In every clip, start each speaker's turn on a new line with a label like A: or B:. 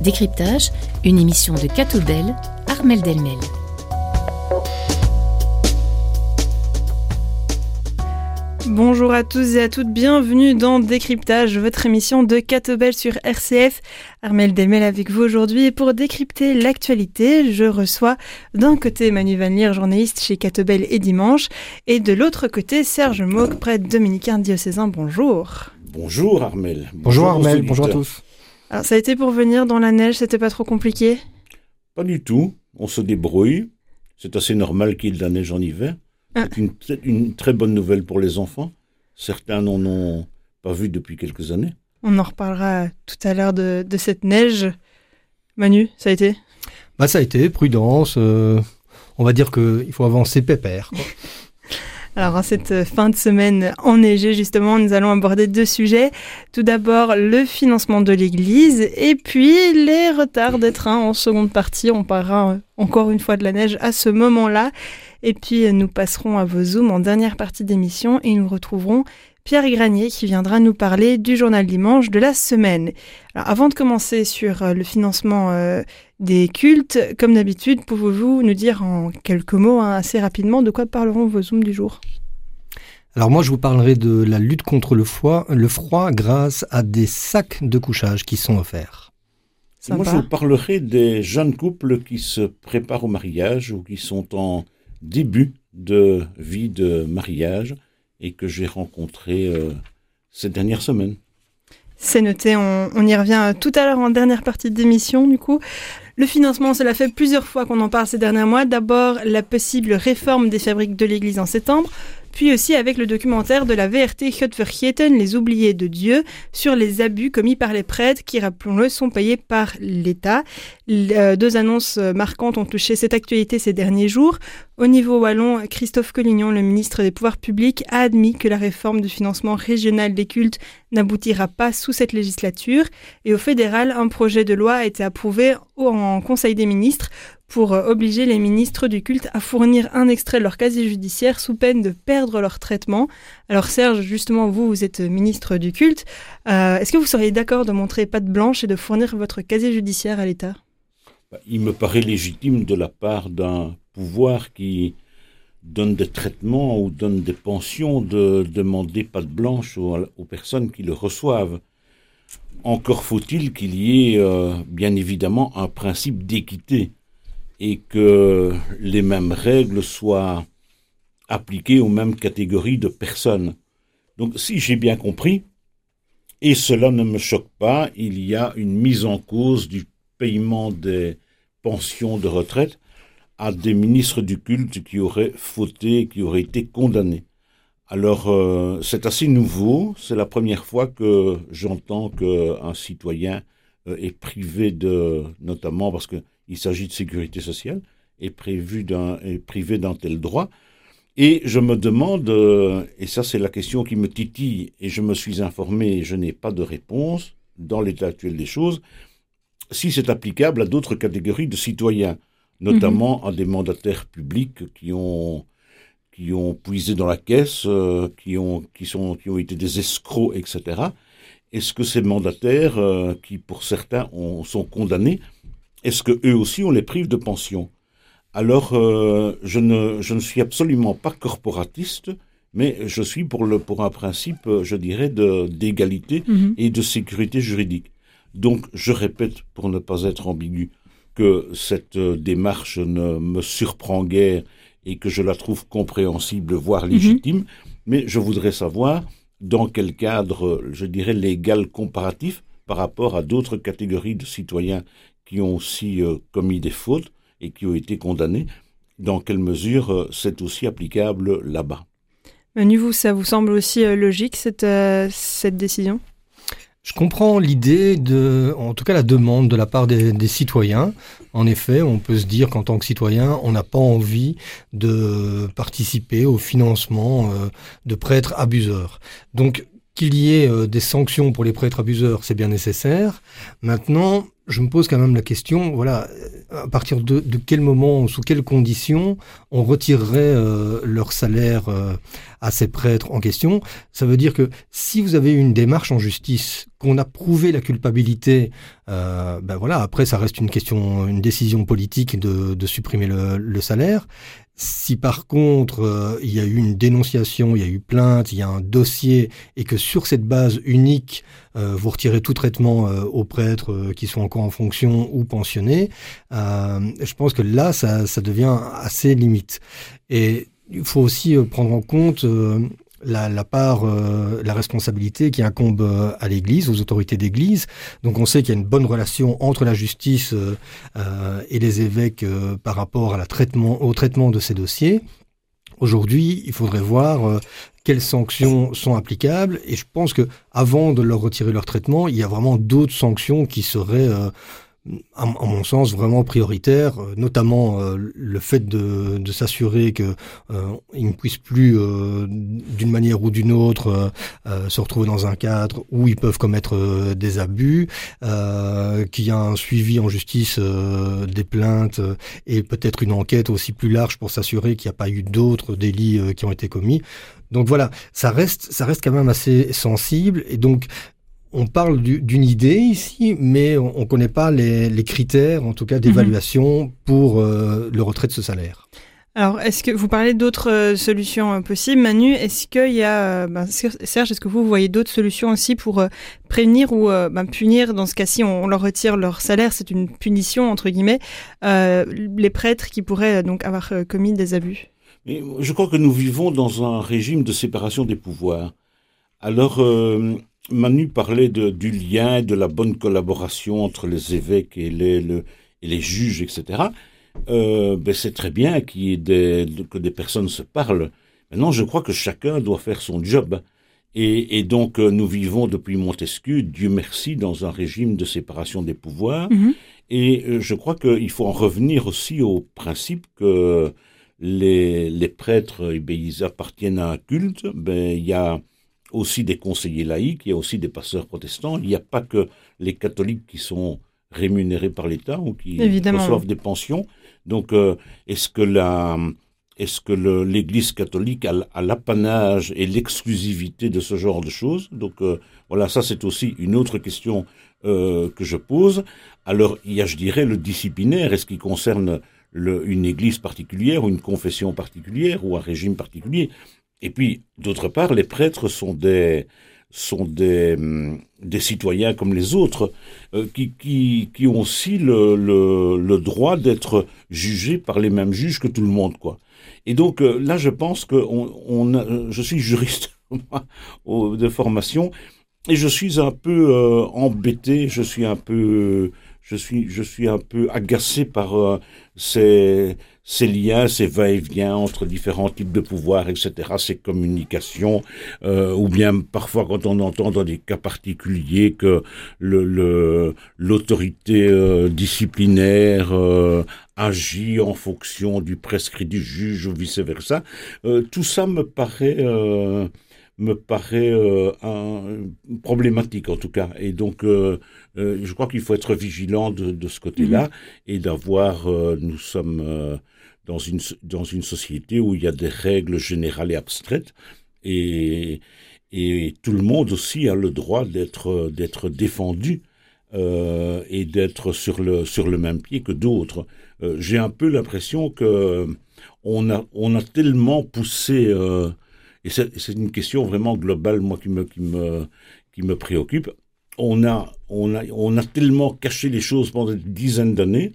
A: Décryptage, une émission de Catoubel, Armel Delmel.
B: Bonjour à tous et à toutes, bienvenue dans Décryptage, votre émission de Catobel sur RCF. Armel Delmel avec vous aujourd'hui et pour décrypter l'actualité, je reçois d'un côté Manu Van Leer, journaliste chez Catobel et Dimanche, et de l'autre côté Serge Mauque, prêtre dominicain diocésain. Bonjour.
C: Bonjour Armel.
D: Bonjour, Armel, bonjour à tous.
B: Alors ça a été pour venir dans la neige, c'était pas trop compliqué?
C: Pas du tout, on se débrouille. C'est assez normal qu'il y ait de la neige en hiver.
B: Ah.
C: C'est une, une très bonne nouvelle pour les enfants. Certains n'en ont pas vu depuis quelques années.
B: On en reparlera tout à l'heure de, de cette neige. Manu, ça a été?
D: Bah ça a été prudence. euh, on va dire que il faut avancer pépère. quoi.
B: Alors, en cette fin de semaine enneigée, justement, nous allons aborder deux sujets. Tout d'abord, le financement de l'Église et puis les retards des trains en seconde partie. On parlera euh, encore une fois de la neige à ce moment-là. Et puis, euh, nous passerons à vos Zooms en dernière partie d'émission et nous retrouverons Pierre Granier qui viendra nous parler du journal dimanche de la semaine. Alors, avant de commencer sur euh, le financement euh, des cultes, comme d'habitude, pouvez-vous nous dire en quelques mots, hein, assez rapidement, de quoi parleront vos Zooms du jour?
D: Alors moi je vous parlerai de la lutte contre le froid, le froid grâce à des sacs de couchage qui sont offerts.
C: Moi, je vous parlerai des jeunes couples qui se préparent au mariage ou qui sont en début de vie de mariage et que j'ai rencontrés euh, ces dernières semaines.
B: C'est noté, on, y revient tout à l'heure en dernière partie d'émission du coup. Le financement, cela fait plusieurs fois qu'on en parle ces derniers mois. D'abord, la possible réforme des fabriques de l'Église en septembre, puis aussi avec le documentaire de la VRT Göttvergeten, Les oubliés de Dieu, sur les abus commis par les prêtres qui, rappelons-le, sont payés par l'État. Euh, deux annonces euh, marquantes ont touché cette actualité ces derniers jours. Au niveau wallon, Christophe Collignon, le ministre des Pouvoirs publics, a admis que la réforme du financement régional des cultes n'aboutira pas sous cette législature. Et au fédéral, un projet de loi a été approuvé en Conseil des ministres pour euh, obliger les ministres du culte à fournir un extrait de leur casier judiciaire sous peine de perdre leur traitement. Alors Serge, justement, vous, vous êtes ministre du culte. Est-ce que vous seriez d'accord de montrer patte blanche et de fournir votre casier judiciaire à l'État?
C: Il me paraît légitime de la part d'un pouvoir qui donne des traitements ou donne des pensions de demander patte blanche aux, personnes qui le reçoivent. Encore faut-il qu'il y ait euh, bien évidemment un principe d'équité et que les mêmes règles soient appliquées aux mêmes catégories de personnes. Donc si j'ai bien compris, et cela ne me choque pas, il y a une mise en cause du paiement des pensions de retraite à des ministres du culte qui auraient fauté, qui auraient été condamnés. Alors, euh, c'est assez nouveau. C'est la première fois que j'entends qu'un citoyen euh, est privé de, notamment parce qu'il s'agit de sécurité sociale, est, prévu est privé d'un tel droit. Et je me demande, euh, et ça c'est la question qui me titille, et je me suis informé je n'ai pas de réponse dans l'état actuel des choses, si c'est applicable à d'autres catégories de citoyens, notamment à des mandataires publics qui ont qui ont puisé dans la caisse, euh, qui ont qui sont qui ont été des escrocs, etc. Est-ce que ces mandataires, euh, qui pour certains ont, sont condamnés, est-ce que eux aussi on les prive de pension? Alors euh, je ne je ne suis absolument pas corporatiste, mais je suis pour le pour un principe, je dirais, d'égalité et de sécurité juridique. Donc, je répète, pour ne pas être ambigu, que cette euh, démarche ne me surprend guère et que je la trouve compréhensible, voire légitime, mais je voudrais savoir dans quel cadre, je dirais, légal comparatif par rapport à d'autres catégories de citoyens qui ont aussi euh, commis des fautes et qui ont été condamnés, dans quelle mesure euh, c'est aussi applicable là-bas?
B: Manu, vous, ça vous semble aussi euh, logique, cette, cette décision?
D: Je comprends l'idée de, en tout cas la demande de la part des, des citoyens. En effet, on peut se dire qu'en tant que citoyen, on n'a pas envie de participer au financement euh, de prêtres abuseurs. Donc, qu'il y ait euh, des sanctions pour les prêtres abuseurs, c'est bien nécessaire. Maintenant, je me pose quand même la question, voilà, à partir de, quel moment, sous quelles conditions on retirerait euh, leur salaire euh, à ces prêtres en question? Ça veut dire que si vous avez une démarche en justice, qu'on a prouvé la culpabilité, euh, ben voilà, après ça reste une question, une décision politique de, supprimer le, salaire. Si par contre il y a eu une dénonciation, il y a eu plainte, il y a un dossier et que sur cette base unique vous retirez tout traitement aux prêtres qui sont en fonction ou pensionnés, je pense que là ça, devient assez limite. Et il faut aussi prendre en compte la, part, euh, la responsabilité qui incombe euh, à l'Église, aux autorités d'Église. Donc on sait qu'il y a une bonne relation entre la justice euh, et les évêques par rapport au traitement de ces dossiers. Aujourd'hui, il faudrait voir quelles sanctions sont applicables. Et je pense que avant de leur retirer leur traitement, il y a vraiment d'autres sanctions qui seraient à, mon sens, vraiment prioritaire, euh, notamment euh, le fait de, de s'assurer qu'ils euh, ne puissent plus, d'une manière ou d'une autre, se retrouver dans un cadre où ils peuvent commettre des abus, qu'il y a un suivi en justice des plaintes et peut-être une enquête aussi plus large pour s'assurer qu'il n'y a pas eu d'autres délits qui ont été commis. Donc voilà, ça reste, ça reste quand même assez sensible. Et donc, on parle d'une idée ici, mais on ne connaît pas les, critères, en tout cas, d'évaluation mhm. pour euh, le retrait de ce salaire.
B: Alors, est-ce que vous parlez d'autres euh, solutions euh, possibles, Manu Est-ce qu'il y a, ben, Serge, est-ce que vous voyez d'autres solutions aussi pour prévenir ou ben, punir Dans ce cas-ci, on, leur retire leur salaire, c'est une punition entre guillemets. les prêtres qui pourraient donc avoir commis des abus?
C: Je crois que nous vivons dans un régime de séparation des pouvoirs. Alors, Manu parlait de, du lien, de la bonne collaboration entre les évêques et les, et les juges, etc. Euh, ben c'est très bien qu'il y ait des, que des personnes se parlent. Maintenant, je crois que chacun doit faire son job. Et, et donc, euh, nous vivons depuis Montesquieu, Dieu merci, dans un régime de séparation des pouvoirs. Mm-hmm. Et euh, je crois qu'il faut en revenir aussi au principe que les, les prêtres, eh ils appartiennent à un culte. Ben, il y a aussi des conseillers laïcs, il y a aussi des pasteurs protestants. Il n'y a pas que les catholiques qui sont rémunérés par l'État ou qui reçoivent des pensions. Donc, euh, est-ce que la, est-ce que l'Église catholique a, l'apanage et l'exclusivité de ce genre de choses? Donc, euh, voilà, ça c'est aussi une autre question euh, que je pose. Alors, il y a, je dirais, le disciplinaire. Est-ce qui concerne une Église particulière ou une confession particulière ou un régime particulier et puis, d'autre part, les prêtres sont des, sont des, hum, des citoyens comme les autres, euh, qui, qui, qui ont aussi le, le, droit d'être jugés par les mêmes juges que tout le monde, quoi. Et donc euh, là, je pense que on, on je suis juriste de formation et je suis un peu euh, embêté, je suis un peu, je suis, je suis un peu agacé par ces ces liens, ces va-et-vient entre différents types de pouvoirs, etc., ces communications, euh, ou bien parfois quand on entend dans des cas particuliers que le l'autorité euh, disciplinaire euh, agit en fonction du prescrit du juge ou vice versa, tout ça me paraît me paraît euh, un, problématique en tout cas. Et donc, euh, euh, je crois qu'il faut être vigilant de, de ce côté-là mhm. et d'avoir, nous sommes dans une dans une société où il y a des règles générales et abstraites et et tout le monde aussi a le droit d'être d'être défendu et d'être sur le sur le même pied que d'autres. J'ai un peu l'impression que on a on a tellement poussé et c'est une question vraiment globale, moi, qui me, qui me, qui me préoccupe. On a, on, a, on a tellement caché les choses pendant des dizaines d'années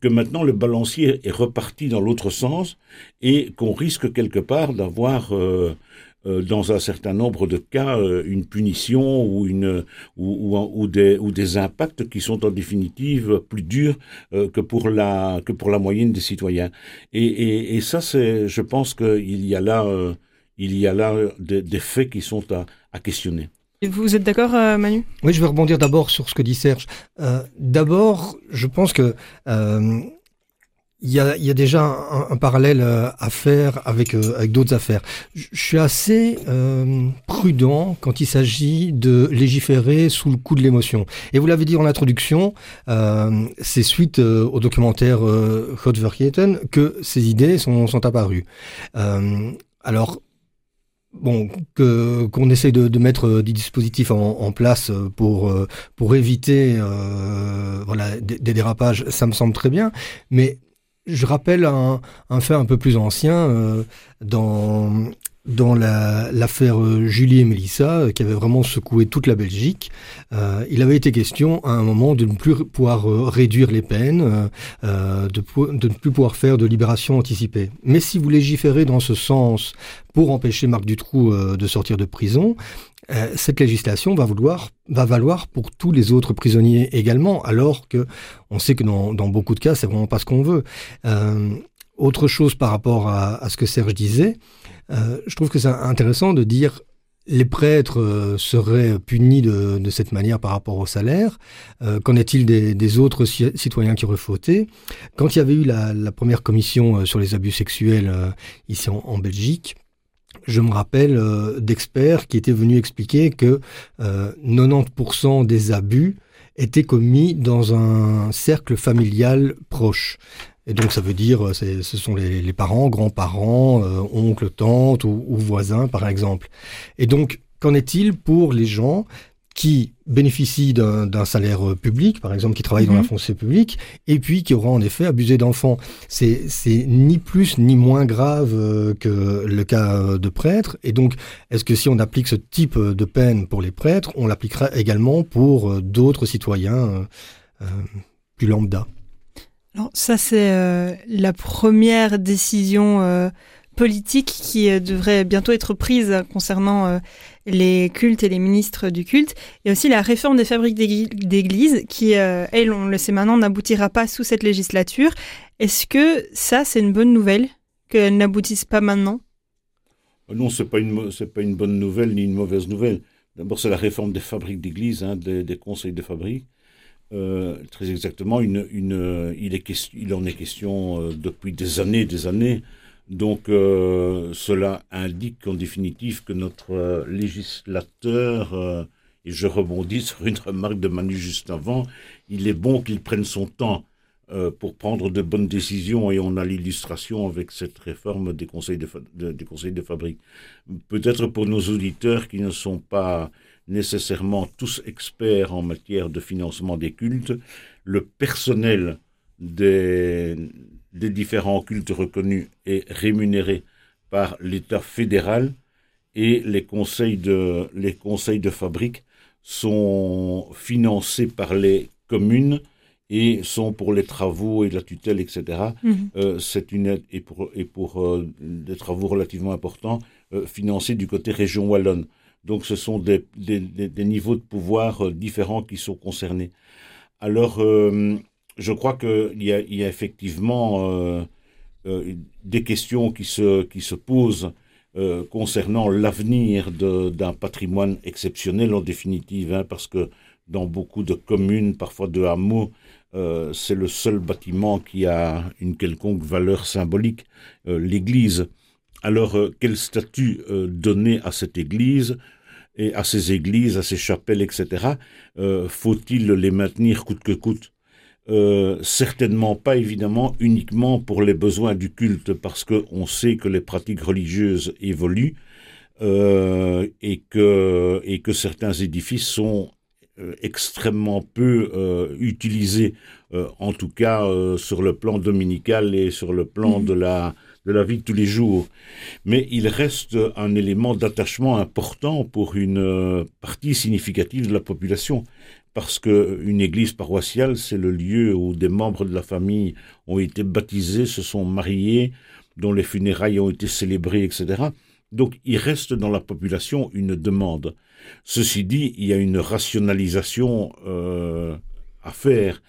C: que maintenant le balancier est reparti dans l'autre sens et qu'on risque quelque part d'avoir euh, euh, dans un certain nombre de cas euh, une punition ou une ou, ou, des ou des impacts qui sont en définitive plus durs que pour la que pour la moyenne des citoyens et, et, et ça c'est je pense qu'il y a là il y a là des, faits qui sont à, questionner.
B: Vous êtes d'accord, euh, Manu?
D: Oui, je vais rebondir d'abord sur ce que dit Serge. Euh, d'abord, je pense que euh, il y a, y a, déjà un, un, parallèle euh, à faire avec, euh, avec d'autres affaires. Je suis assez euh, prudent quand il s'agit de légiférer sous le coup de l'émotion. Et vous l'avez dit en introduction, euh, c'est suite euh, au documentaire euh, que ces idées sont, sont apparues. alors, bon, que qu'on essaye de, mettre des dispositifs en, en place pour pour éviter euh, voilà des, dérapages, ça me semble très bien. Mais je rappelle un, un, fait un peu plus ancien euh, dans dans l'affaire la, Julie et Mélissa, euh, qui avait vraiment secoué toute la Belgique, euh, il avait été question à un moment de ne plus pouvoir euh, réduire les peines, euh, de, de, ne plus pouvoir faire de libération anticipée. Mais si vous légiférez dans ce sens pour empêcher Marc Dutroux de sortir de prison, euh, cette législation va, vouloir, va valoir pour tous les autres prisonniers également, alors que on sait que dans, dans beaucoup de cas, c'est vraiment pas ce qu'on veut. Autre chose par rapport à, ce que Serge disait, euh, je trouve que c'est intéressant de dire les prêtres euh, seraient punis de, cette manière par rapport au salaire. Euh, Qu'en est-il des, autres citoyens qui auraient fauté? Quand il y avait eu la, première commission sur les abus sexuels ici en, Belgique, je me rappelle d'experts qui étaient venus expliquer que euh, 90% des abus étaient commis dans un cercle familial proche. Et donc ça veut dire, euh, ce sont les, les parents, grands-parents, euh, oncles, tantes ou, ou, voisins par exemple. Et donc, qu'en est-il pour les gens qui bénéficient d'un salaire euh, public, par exemple, qui travaillent mmh. dans la fonction publique, et puis qui auront en effet abusé d'enfants? C'est ni plus ni moins grave que le cas de prêtres. Et donc, est-ce que si on applique ce type de peine pour les prêtres, on l'appliquera également pour d'autres citoyens euh, plus lambda?
B: Alors, ça, c'est euh, la première décision euh, politique qui devrait bientôt être prise concernant les cultes et les ministres du culte. A aussi la réforme des fabriques d'églises qui, euh, elle, on le sait maintenant, n'aboutira pas sous cette législature. Est-ce que ça, c'est une bonne nouvelle qu'elle n'aboutisse pas maintenant?
C: Non, c'est pas une pas une bonne nouvelle ni une mauvaise nouvelle. D'abord, c'est la réforme des fabriques d'églises, hein, des, des, conseils de fabrique. Euh, très exactement, une, une, il, en est question euh, depuis des années, des années. Donc euh, cela indique en définitive que notre législateur, et je rebondis sur une remarque de Manu juste avant, il est bon qu'il prenne son temps pour prendre de bonnes décisions et on a l'illustration avec cette réforme des conseils de, de, des conseils de fabrique. Peut-être pour nos auditeurs qui ne sont pas nécessairement tous experts en matière de financement des cultes, le personnel des, des différents cultes reconnus et rémunérés par l'État fédéral et les conseils de, les conseils de fabrique sont financés par les communes et sont pour les travaux et la tutelle, etc. Mmh. Euh, c'est une aide et pour, et pour euh, des travaux relativement importants euh, financés du côté région wallonne. Donc ce sont des, niveaux de pouvoir euh, différents qui sont concernés. Alors euh, je crois qu'il y, y, a effectivement euh, des questions qui se, posent concernant l'avenir d'un patrimoine exceptionnel en définitive, hein, parce que dans beaucoup de communes, parfois de hameaux, c'est le seul bâtiment qui a une quelconque valeur symbolique, euh, l'église. Alors, euh, quel statut donner à cette église et à ces églises, à ces chapelles, etc. Faut-il les maintenir coûte que coûte? Euh, certainement pas évidemment uniquement pour les besoins du culte, parce que on sait que les pratiques religieuses évoluent euh, et que et que certains édifices sont euh, extrêmement peu euh, utilisés, euh, en tout cas euh, sur le plan dominical et sur le plan mmh. de la de la vie de tous les jours. Mais il reste un élément d'attachement important pour une partie significative de la population parce que une église paroissiale, c'est le lieu où des membres de la famille ont été baptisés, se sont mariés, dont les funérailles ont été célébrées, etc. Donc il reste dans la population une demande. Ceci dit, il y a une rationalisation euh, à faire,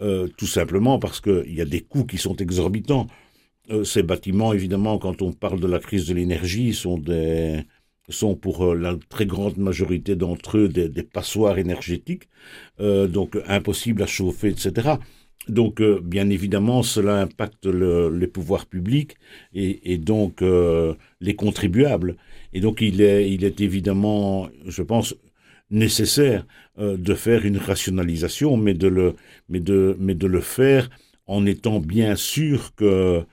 C: euh, tout simplement parce qu'il y a des coûts qui sont exorbitants. Euh, ces bâtiments, évidemment, quand on parle de la crise de l'énergie, sont des sont pour euh, la très grande majorité d'entre eux des, des, passoires énergétiques, euh, donc impossibles à chauffer, etc. Donc, bien évidemment, cela impacte les pouvoirs publics et, donc les contribuables. Et donc, il est, il est évidemment, je pense, nécessaire de faire une rationalisation, mais de le, mais de, mais de le faire en étant bien sûr que,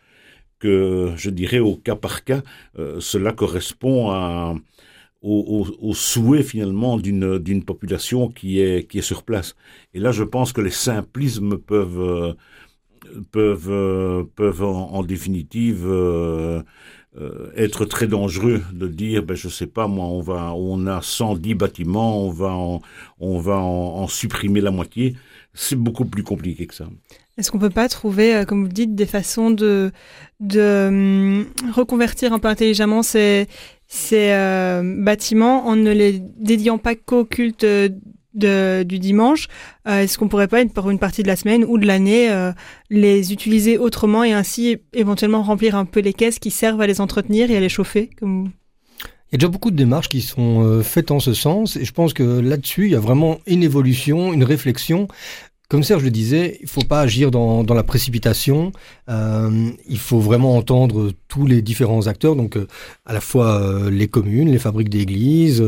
C: que je dirais au cas par cas, euh, cela correspond à, au, souhait finalement d'une d'une population qui est qui est sur place. Et là, je pense que les simplismes peuvent euh, peuvent euh, peuvent en, définitive être très dangereux de dire ben je sais pas moi on va on a 110 bâtiments on va on va en supprimer la moitié c'est beaucoup plus compliqué que ça.
B: Est-ce qu'on peut pas trouver, euh, comme vous dites, des façons de, de hum, reconvertir un peu intelligemment ces, ces euh, bâtiments en ne les dédiant pas qu'au culte du dimanche? Euh, Est-ce qu'on pourrait pas, pour une partie de la semaine ou de l'année, les utiliser autrement et ainsi éventuellement remplir un peu les caisses qui servent à les entretenir et à les chauffer.
D: Il y a déjà beaucoup de démarches qui sont faites en ce sens et je pense que là-dessus, il y a vraiment une évolution, une réflexion comme Serge le disait, il ne faut pas agir dans, la précipitation. Euh, il faut vraiment entendre tous les différents acteurs, donc euh, à la fois euh, les communes, les fabriques d'églises,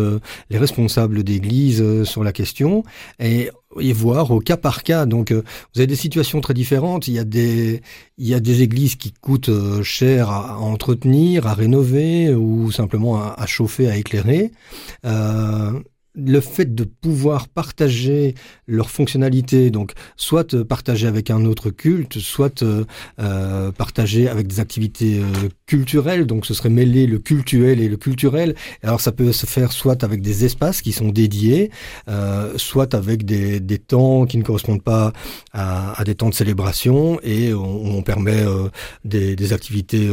D: les responsables d'églises sur la question, et, voir au cas par cas. Donc vous avez des situations très différentes. Il y a des, il y a des églises qui coûtent cher à, entretenir, à rénover ou simplement à, à chauffer, à éclairer le fait de pouvoir partager leur fonctionnalité, donc soit euh, partager avec un autre culte, soit euh, euh, partager avec des activités culturelles, donc ce serait mêler le cultuel et le culturel. Alors ça peut se faire soit avec des espaces qui sont dédiés, soit avec des, des, temps qui ne correspondent pas à, à, des temps de célébration et on, on permet des, des, activités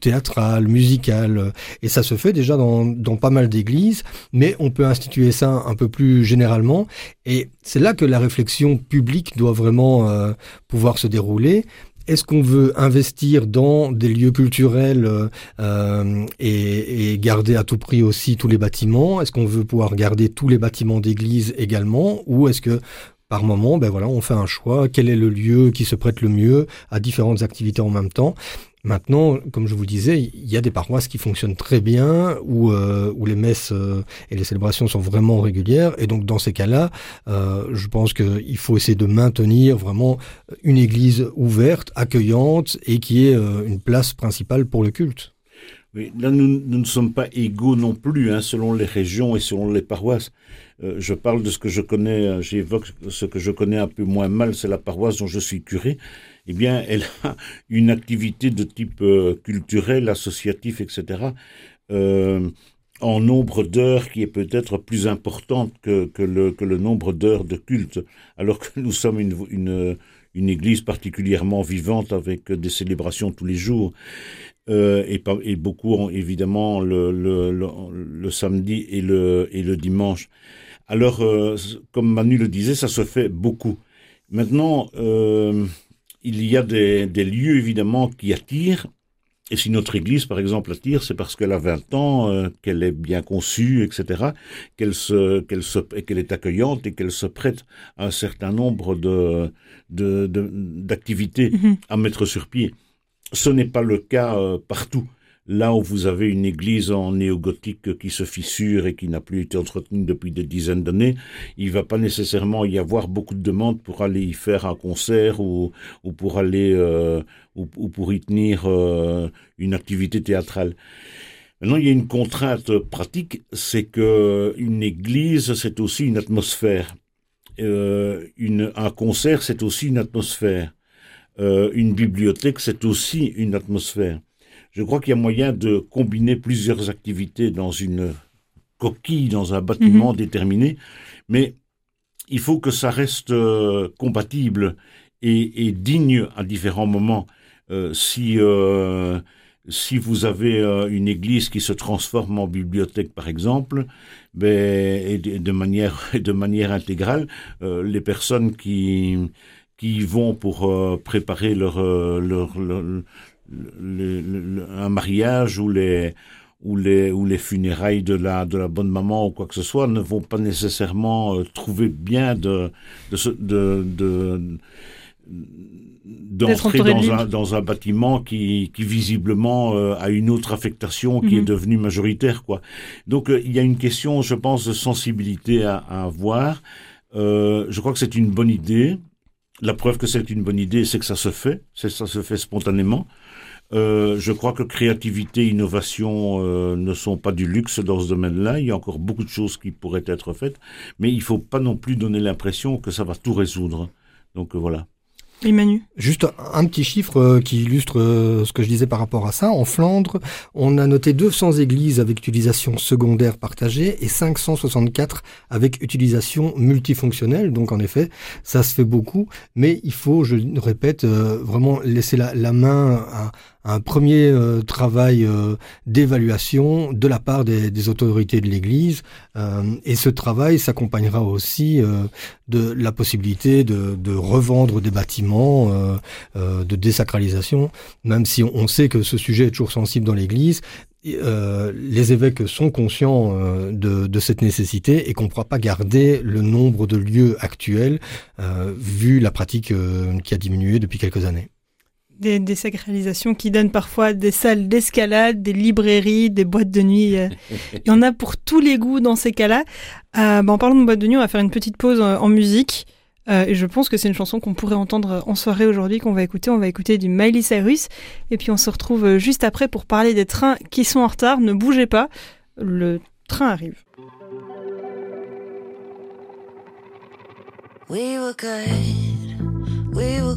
D: théâtrales, musicales, et ça se fait déjà dans, dans pas mal d'églises, mais on peut instituer ça un peu plus généralement. Et c'est là que la réflexion publique doit vraiment euh, pouvoir se dérouler. Est-ce qu'on veut investir dans des lieux culturels euh, euh, et, et, garder à tout prix aussi tous les bâtiments? Est-ce qu'on veut pouvoir garder tous les bâtiments d'église également? Ou est-ce que par moment, ben voilà, on fait un choix. Quel est le lieu qui se prête le mieux à différentes activités en même temps? Maintenant, comme je vous disais, il y a des paroisses qui fonctionnent très bien, où, euh, les messes euh, et les célébrations sont vraiment régulières. Et donc, dans ces cas-là, euh, je pense qu'il faut essayer de maintenir vraiment une église ouverte, accueillante, et qui est une place principale pour le culte.
C: Oui, là, nous, nous, ne sommes pas égaux non plus, hein, selon les régions et selon les paroisses. je parle de ce que je connais, j'évoque ce que je connais un peu moins mal, c'est la paroisse dont je suis curé eh bien, elle a une activité de type euh, culturel, associatif, etc., euh, en nombre d'heures qui est peut-être plus importante que, que, le, que le nombre d'heures de culte, alors que nous sommes une, une, une église particulièrement vivante avec des célébrations tous les jours. Euh, et, et, beaucoup évidemment le, le, le, samedi et le, et le dimanche. Alors, comme Manu le disait, ça se fait beaucoup. Maintenant, il y a des, lieux évidemment qui attirent. Et si notre Église, par exemple, attire, c'est parce qu'elle a 20 ans, euh, qu'elle est bien conçue, etc., qu'elle se, qu'elle se, qu'elle est accueillante et qu'elle se prête à un certain nombre de, d'activités mm-hmm. à mettre sur pied. Ce n'est pas le cas euh, partout. Là où vous avez une église en néo-gothique qui se fissure et qui n'a plus été entretenue depuis des dizaines d'années, il va pas nécessairement y avoir beaucoup de demandes pour aller y faire un concert ou, ou pour aller euh, ou, pour y tenir euh, une activité théâtrale. Maintenant, il y a une contrainte pratique, c'est que une église, c'est aussi une atmosphère. Euh, une, un concert, c'est aussi une atmosphère. Euh, une bibliothèque, c'est aussi une atmosphère. Je crois qu'il y a moyen de combiner plusieurs activités dans une coquille, dans un bâtiment mhm. déterminé, mais il faut que ça reste euh, compatible et, digne à différents moments. Euh, si euh, si vous avez une église qui se transforme en bibliothèque, par exemple, ben, et de, manière de manière intégrale, les personnes qui qui vont pour préparer leur, leur, un mariage ou les ou les ou les funérailles de la de la bonne maman ou quoi que ce soit ne vont pas nécessairement euh, trouver bien de de, de, d'entrer dans un, dans un bâtiment qui, qui visiblement euh, a une autre affectation qui est mhm. devenue majoritaire quoi. Donc euh, il y a une question, je pense, de sensibilité à, à avoir. Euh, je crois que c'est une bonne idée. La preuve que c'est une bonne idée, c'est que ça se fait, c'est ça se fait spontanément. Euh, je crois que créativité, innovation euh, ne sont pas du luxe dans ce domaine-là. Il y a encore beaucoup de choses qui pourraient être faites, mais il faut pas non plus donner l'impression que ça va tout résoudre. Donc euh, voilà.
E: Manu.
D: Juste un petit chiffre qui illustre ce que je disais par rapport à ça. En Flandre, on a noté 200 églises avec utilisation secondaire partagée et 564 avec utilisation multifonctionnelle. Donc en effet, ça se fait beaucoup, mais il faut, je répète, euh, vraiment laisser la, la main à, un premier euh, travail euh, d'évaluation de la part des, autorités de l'Église. Euh, et ce travail s'accompagnera aussi de la possibilité de, revendre des bâtiments, de désacralisation, même si on, sait que ce sujet est toujours sensible dans l'Église. Les évêques sont conscients de, cette nécessité et qu'on ne pourra pas garder le nombre de lieux actuels vu la pratique qui a diminué depuis quelques années
E: des désacralisations qui donnent parfois des salles d'escalade, des librairies, des boîtes de nuit. Euh. Il y en a pour tous les goûts dans ces cas-là. Euh, bah, en parlant de boîtes de nuit, on va faire une petite pause euh, en, musique. Euh, et je pense que c'est une chanson qu'on pourrait entendre en soirée aujourd'hui, qu'on va écouter. On va écouter du Miley Cyrus. Et puis on se retrouve juste après pour parler des trains qui sont en retard. Ne bougez pas, le train arrive. We were good, we were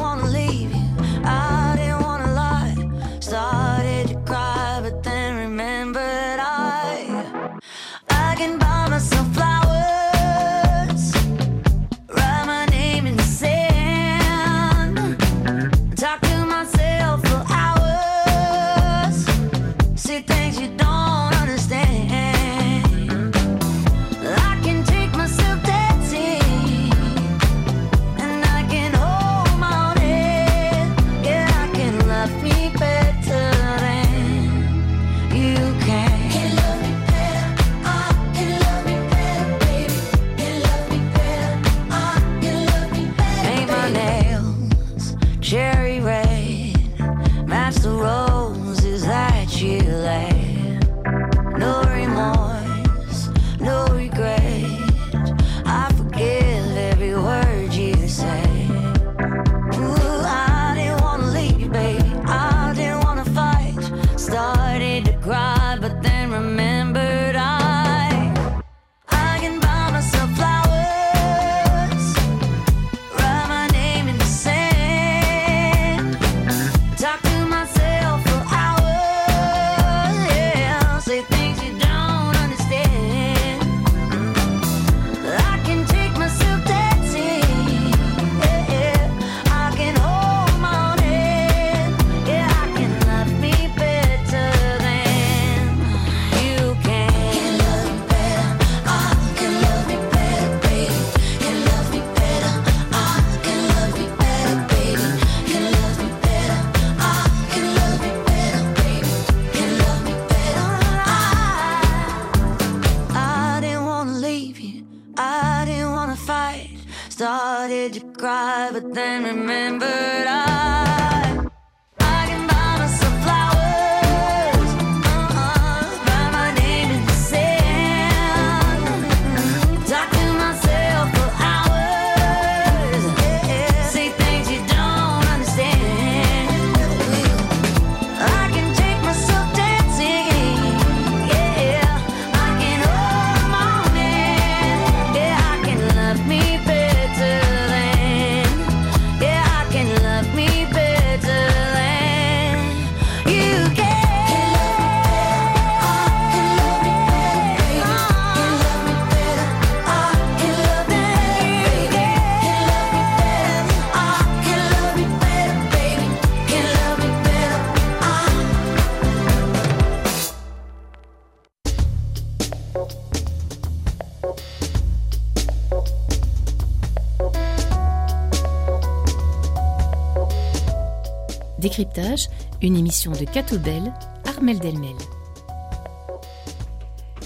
A: une émission de Catoubel, Armel Delmel.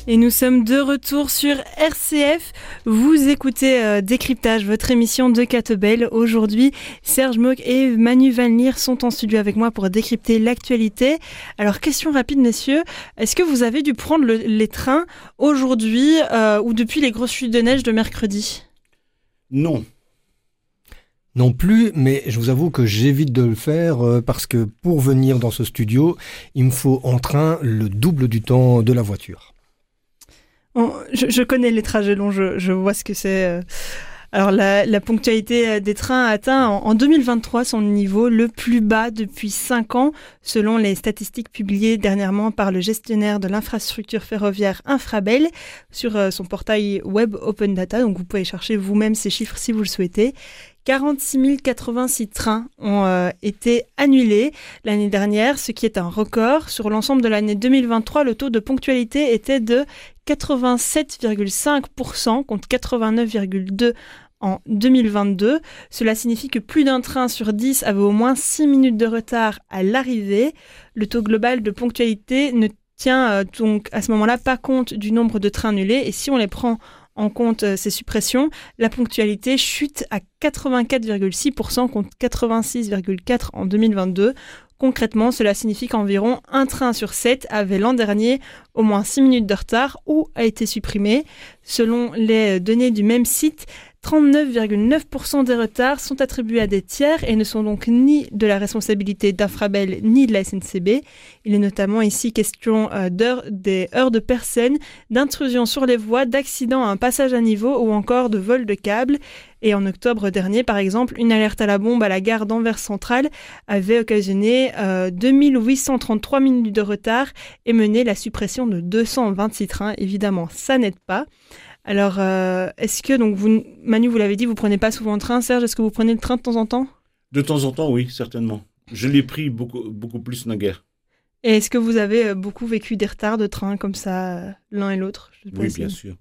B: Et nous sommes de retour sur RCF. Vous écoutez euh, Décryptage, votre émission de Catebel. Aujourd'hui, Serge Mock et Manu Van Leer sont en studio avec moi pour décrypter l'actualité. Alors, question rapide, messieurs. Est-ce que vous avez dû prendre les trains aujourd'hui euh, ou depuis les grosses chutes de neige de mercredi?
C: Non.
D: Non plus, mais je vous avoue que j'évite de le faire euh, parce que pour venir dans ce studio, il me faut en train le double du temps de la voiture
B: je, connais les trajets longs, je, vois ce que c'est. Euh. Alors la, ponctualité euh, des trains a atteint en, 2023 son niveau le plus bas depuis 5 ans, selon les statistiques publiées dernièrement par le gestionnaire de l'infrastructure ferroviaire Infrabel sur son portail web Open Data. Donc vous pouvez chercher vous-même ces chiffres si vous le souhaitez. 46 086 trains ont euh, été annulés l'année dernière, ce qui est un record. Sur l'ensemble de l'année 2023, le taux de ponctualité était de 87,5% contre 89,2% en 2022. Cela signifie que plus d'un train sur 10 avait au moins 6 minutes de retard à l'arrivée. Le taux global de ponctualité ne tient euh, donc à ce moment-là pas compte du nombre de trains annulés et si on les prend en compte euh, ces suppressions, la ponctualité chute à 84,6% contre 86,4% en 2022. Concrètement, cela signifie qu'environ un train sur sept avait l'an dernier au moins 6 minutes de retard ou a été supprimé. Selon les données du même site, 39,9% des retards sont attribués à des tiers et ne sont donc ni de la responsabilité d'Infrabel ni de la SNCB. Il est notamment ici question euh, d'heures, des heures de personnes, d'intrusion sur les voies, d'accidents à un passage à niveau ou encore de vol de câbles. Et en octobre dernier, par exemple, une alerte à la bombe à la gare d'Anvers Centrale avait occasionné 2833 euh, minutes de retard et mené la suppression de 226 trains. Évidemment, ça n'aide pas. Alors, euh, est-ce que, donc, vous, Manu, vous l'avez dit, vous prenez pas souvent le train. Serge, est-ce que vous prenez le train de temps en temps?
C: De temps en temps, oui, certainement. Je l'ai pris beaucoup, beaucoup plus naguère.
B: Et est-ce que vous avez euh, beaucoup vécu des retards de train comme ça, euh, l'un et l'autre?
C: Oui, bien sûr.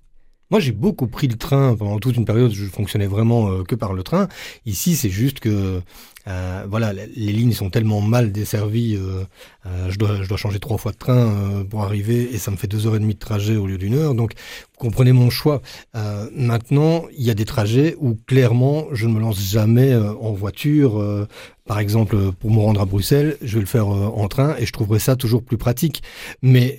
D: Moi, j'ai beaucoup pris le train pendant toute une période. Je fonctionnais vraiment que par le train. Ici, c'est juste que euh, voilà, les lignes sont tellement mal desservies. Euh, euh, je, dois, je dois changer trois fois de train pour arriver et ça me fait deux heures et demie de trajet au lieu d'une heure. Donc, vous comprenez mon choix. maintenant, il y a des trajets où clairement, je ne me lance jamais en voiture. Par exemple, pour me rendre à Bruxelles, je vais le faire en train et je trouverai ça toujours plus pratique. Mais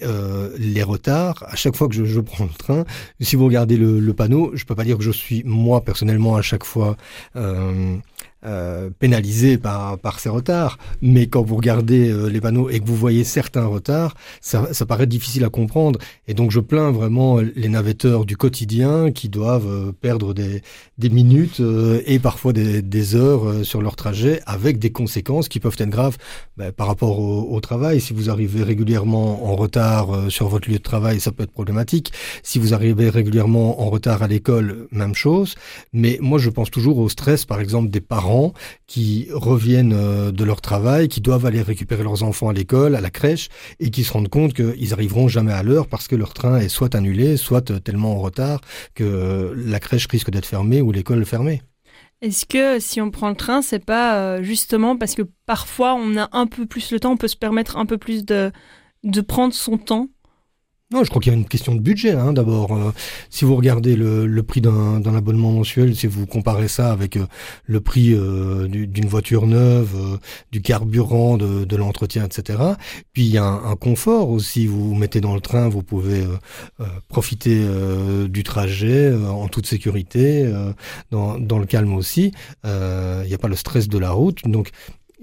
D: les retards, à chaque fois que je, prends le train, si vous regardez le, le, panneau, je peux pas dire que je suis moi personnellement à chaque fois euh, pénalisé par, par ces retards. Mais quand vous regardez euh, les panneaux et que vous voyez certains retards, ça, ça, paraît difficile à comprendre. Et donc je plains vraiment les navetteurs du quotidien qui doivent euh, perdre des, des minutes et parfois des, des, heures sur leur trajet avec des conséquences qui peuvent être graves ben, par rapport au, au, travail. Si vous arrivez régulièrement en retard sur votre lieu de travail, ça peut être problématique. Si vous arrivez régulièrement en retard à l'école, même chose. Mais moi je pense toujours au stress, par exemple, des parents qui reviennent euh, de leur travail, qui doivent aller récupérer leurs enfants à l'école, à la crèche, et qui se rendent compte qu'ils arriveront jamais à l'heure parce que leur train est soit annulé, soit euh, tellement en retard que la crèche risque d'être fermée ou l'école fermée.
B: Est-ce que si on prend le train, c'est pas euh, justement parce que parfois on a un peu plus le temps, on peut se permettre un peu plus de prendre son temps
D: non, je crois qu'il y a une question de budget. Hein, D'abord, euh, si vous regardez le, le prix d'un abonnement mensuel, si vous comparez ça avec euh, le prix euh, d'une voiture neuve, du carburant, de, de l'entretien, etc. Puis il y a un, un, confort aussi. Vous vous mettez dans le train, vous pouvez profiter du trajet en toute sécurité, dans, dans, le calme aussi. Il n'y a pas le stress de la route. Donc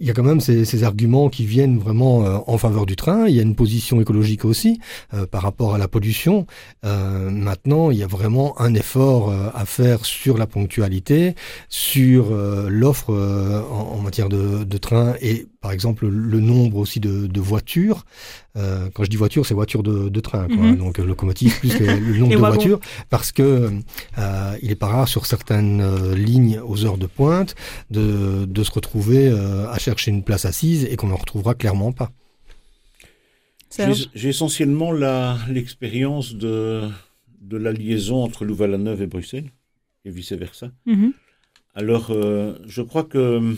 D: il y a quand même ces, ces arguments qui viennent vraiment euh, en faveur du train. Il y a une position écologique aussi euh, par rapport à la pollution. Euh, maintenant, il y a vraiment un effort à faire sur la ponctualité, sur l'offre en, en, matière de, de train et par exemple le nombre aussi de, de voitures. Euh, quand je dis voiture, c'est voiture de, de train, quoi. Mhm. donc locomotive plus le nombre de voitures, parce que euh, il est pas rare sur certaines euh, lignes aux heures de pointe de, de se retrouver euh, à chercher une place assise et qu'on n'en retrouvera clairement pas.
C: J'ai essentiellement l'expérience de, de la liaison entre Louvain-la-Neuve et Bruxelles, et vice-versa. Mhm. Alors, euh, je crois que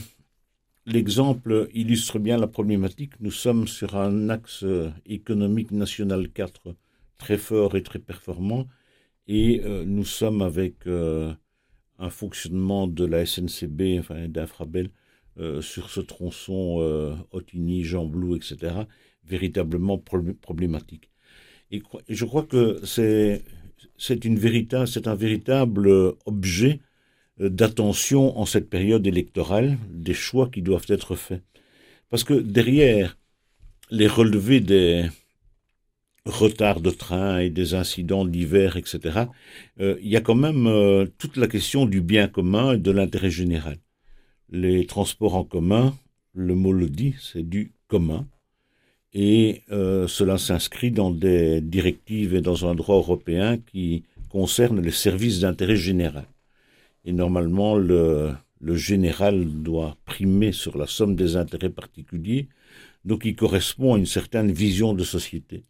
C: l'exemple illustre bien la problématique. Nous sommes sur un axe économique national 4 très fort et très performant, et nous sommes avec un fonctionnement de la SNCB, enfin d'Infrabel, sur ce tronçon euh, Otigny, Jean Blou, etc., véritablement problématique. Et, je crois que c'est un véritable objet euh, d'attention en cette période électorale des choix qui doivent être faits. Parce que derrière les relevés des retards de train et des incidents d'hiver, etc., euh, il y a quand même euh, toute la question du bien commun et de l'intérêt général. Les transports en commun, le mot le dit, c'est du commun et euh, cela s'inscrit dans des directives et dans un droit européen qui concerne les services d'intérêt général. Et normalement, le, général doit primer sur la somme des intérêts particuliers, donc il correspond à une certaine vision de société.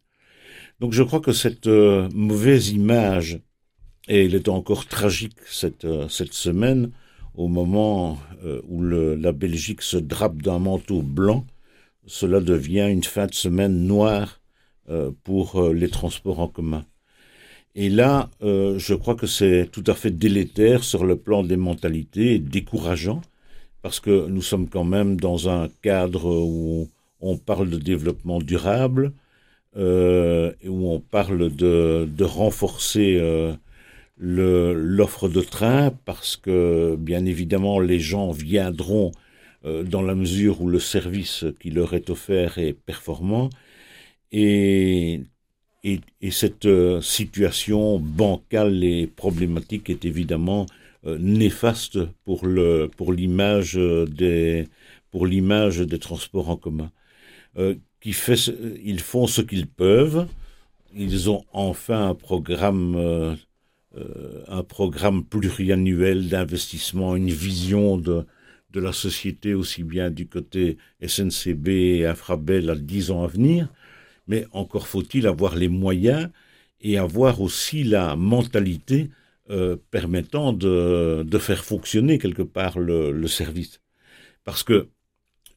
C: Donc je crois que cette euh, mauvaise image, et elle est encore tragique cette, euh, semaine, au moment où le, la Belgique se drape d'un manteau blanc, cela devient une fin de semaine noire euh, pour euh, les transports en commun. Et là, euh, je crois que c'est tout à fait délétère sur le plan des mentalités décourageant, parce que nous sommes quand même dans un cadre où on parle de développement durable, euh, où on parle de, de renforcer euh, l'offre de train, parce que bien évidemment les gens viendront euh, dans la mesure où le service qui leur est offert est performant. Et, et, et cette euh, situation bancale et problématique est évidemment euh, néfaste pour le pour l'image des pour l'image des transports en commun. Euh, ils font ce qu'ils peuvent. Ils ont enfin un programme euh, un programme pluriannuel d'investissement, une vision de, de la société, aussi bien du côté SNCB et Infrabel à 10 ans à venir, mais encore faut-il avoir les moyens et avoir aussi la mentalité euh, permettant de, faire fonctionner quelque part le, service. Parce que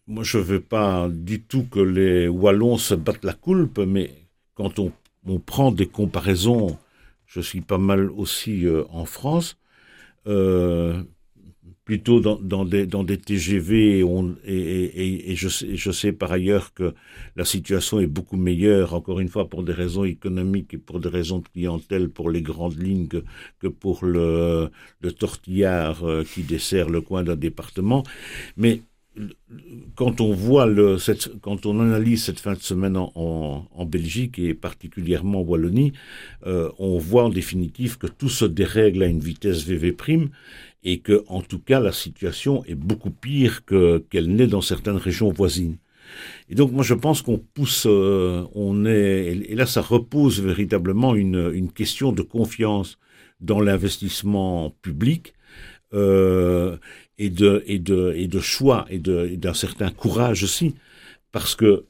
C: moi, je ne veux pas du tout que les Wallons se battent la coulpe, mais quand on, on prend des comparaisons, je suis pas mal aussi euh, en France, euh, plutôt dans, dans, des, dans des TGV. Et, on, et, et, je, sais, je sais par ailleurs que la situation est beaucoup meilleure, encore une fois, pour des raisons économiques et pour des raisons de clientèle, pour les grandes lignes, que, que pour le, le tortillard euh, qui dessert le coin d'un département. Mais quand on voit le, cette, quand on analyse cette fin de semaine en, en, en Belgique et particulièrement en Wallonie, euh, on voit en définitive que tout se dérègle à une vitesse VV prime et que, en tout cas, la situation est beaucoup pire que qu'elle n'est dans certaines régions voisines. Et donc, moi, je pense qu'on pousse, euh, on est, et là, ça repose véritablement une, une question de confiance dans l'investissement public. Euh, et de, et de, et de choix et d'un certain courage aussi, parce que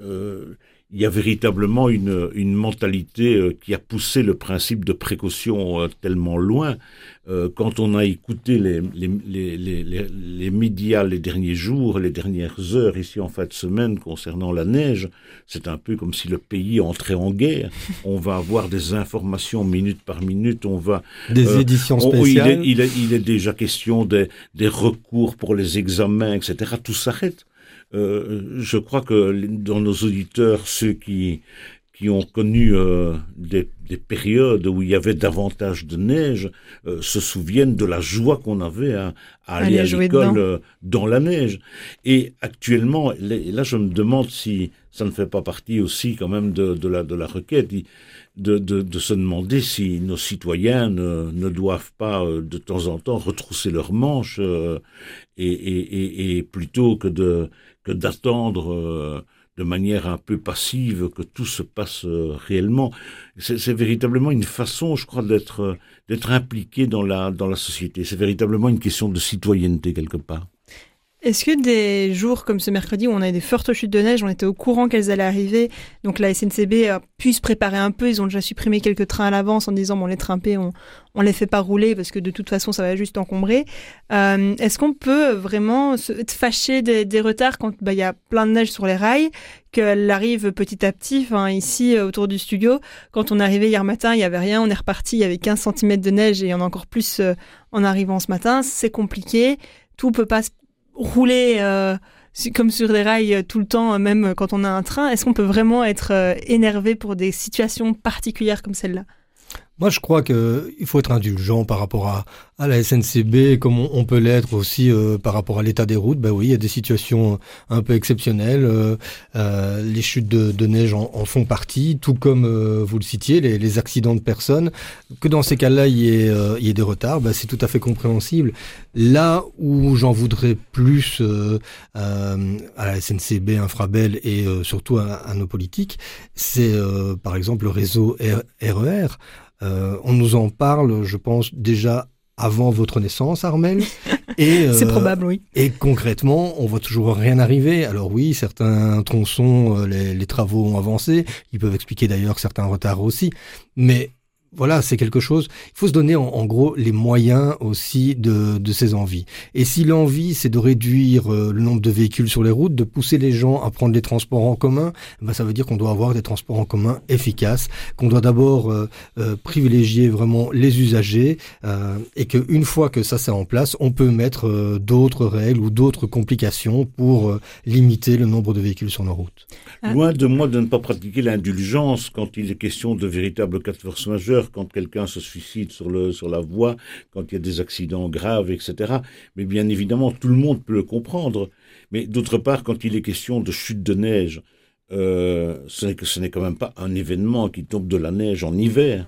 C: euh, il y a véritablement une, une mentalité euh, qui a poussé le principe de précaution euh, tellement loin. Euh, quand on a écouté les, les, les, les, les médias les derniers jours, les dernières heures ici en fin de semaine concernant la neige, c'est un peu comme si le pays entrait en guerre. On va avoir des informations minute par minute, on va...
D: Des éditions spéciales.
C: Il, est, il, est, déjà question des, des recours pour les examens, etc. Tout s'arrête. Euh, je crois que dans nos auditeurs, ceux qui qui ont connu euh, des, des, périodes où il y avait davantage de neige euh, se souviennent de la joie qu'on avait à, à aller, aller, à l'école euh, dans la neige. Et actuellement, là, je me demande si ça ne fait pas partie aussi quand même de, de la, de la requête, de, de, de, se demander si nos citoyens ne, ne doivent pas euh, de temps en temps retrousser leurs manches euh, et, et, et, et, plutôt que de que d'attendre euh, de manière un peu passive que tout se passe euh, réellement. C'est véritablement une façon, je crois, d'être d'être impliqué dans la dans la société. C'est véritablement une question de citoyenneté quelque part.
B: Est-ce que des jours comme ce mercredi où on a des fortes chutes de neige, on était au courant qu'elles allaient arriver, donc la SNCB a pu se préparer un peu, ils ont déjà supprimé quelques trains à l'avance en disant bon les trains on, on les fait pas rouler parce que de toute façon ça va juste encombrer. Euh, Est-ce qu'on peut vraiment se fâcher des, des retards quand bah, il y a plein de neige sur les rails, qu'elle arrive petit à petit, enfin ici euh, autour du studio, quand on est arrivé hier matin, il y avait rien, on est reparti, il y avait 15 cm de neige et il y en a encore plus euh, en arrivant ce matin, c'est compliqué, tout peut pas se rouler euh, comme sur des rails euh, tout le temps, euh, même quand on a un train. Est-ce qu'on peut vraiment être énervé pour des situations particulières comme celle-là?
D: Moi, je crois qu'il faut être indulgent par rapport à, à la SNCB, comme on, peut l'être aussi euh, par rapport à l'état des routes. Ben oui, il y a des situations un peu exceptionnelles. Euh, euh les chutes de, de neige en, en, font partie, tout comme euh, vous le citiez, les, les, accidents de personnes. Que dans ces cas-là, il y, ait, il y ait des retards, ben c'est tout à fait compréhensible. Là où j'en voudrais plus à la SNCB, Infrabel et surtout à, à, nos politiques, c'est par exemple le réseau RER. Euh, on nous en parle, je pense, déjà avant votre naissance, Armel.
B: Et c'est euh, probable, oui.
D: Et concrètement, on voit toujours rien arriver. Alors oui, certains tronçons, euh, les, les travaux ont avancé. Ils peuvent expliquer d'ailleurs certains retards aussi. Mais voilà, c'est quelque chose. Il faut se donner en, gros les moyens aussi de, de ses envies. Et si l'envie, c'est de réduire euh, le nombre de véhicules sur les routes, de pousser les gens à prendre les transports en commun, ben ça veut dire qu'on doit avoir des transports en commun efficaces, qu'on doit d'abord euh, euh, privilégier vraiment les usagers, et qu'une fois que ça c'est en place, on peut mettre d'autres règles ou d'autres complications pour limiter le nombre de véhicules sur nos routes.
C: Loin de moi de ne pas pratiquer l'indulgence quand il est question de véritables cas de force quand quelqu'un se suicide sur, le, sur la voie, quand il y a des accidents graves, etc. Mais bien évidemment, tout le monde peut le comprendre. Mais d'autre part, quand il est question de chute de neige, euh, ce n'est que ce n'est quand même pas un événement qui tombe de la neige en hiver.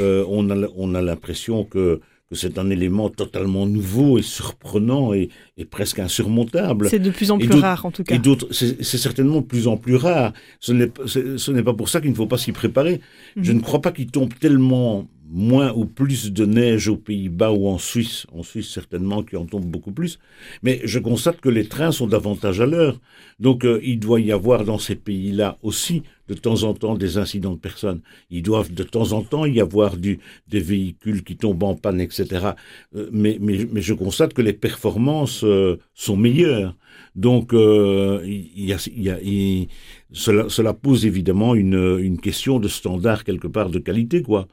C: Euh, on a on a l'impression que que c'est un élément totalement nouveau et surprenant et, et presque insurmontable.
B: C'est de plus en plus rare, en tout cas.
C: Et d'autres, c'est certainement de plus en plus rare. Ce n'est pas pour ça qu'il ne faut pas s'y préparer. Je mhm. ne crois pas qu'il tombe tellement moins ou plus de neige aux Pays-Bas ou en Suisse. En Suisse, certainement, qui en tombe beaucoup plus. Mais je constate que les trains sont davantage à l'heure. Donc, euh, il doit y avoir dans ces pays-là aussi, de temps en temps, des incidents de personnes. Il doit de temps en temps y avoir des véhicules qui tombent en panne, etc. Euh, mais, je constate que les performances euh, sont meilleures. Donc, a, cela, pose évidemment une, une question de standard quelque part de qualité, quoi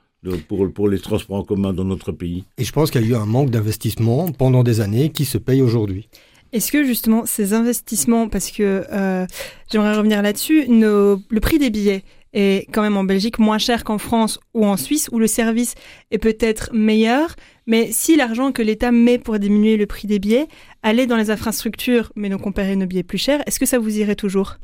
C: pour, pour les transports en commun dans notre pays.
D: Et je pense qu'il y a eu un manque d'investissement pendant des années qui se paye aujourd'hui.
B: Est-ce que justement ces investissements, parce que euh, j'aimerais revenir là-dessus, le prix des billets est quand même en Belgique moins cher qu'en France ou en Suisse, où le service est peut-être meilleur, mais si l'argent que l'État met pour diminuer le prix des billets allait dans les infrastructures, mais donc on paierait nos billets plus chers, est-ce que ça vous irait toujours?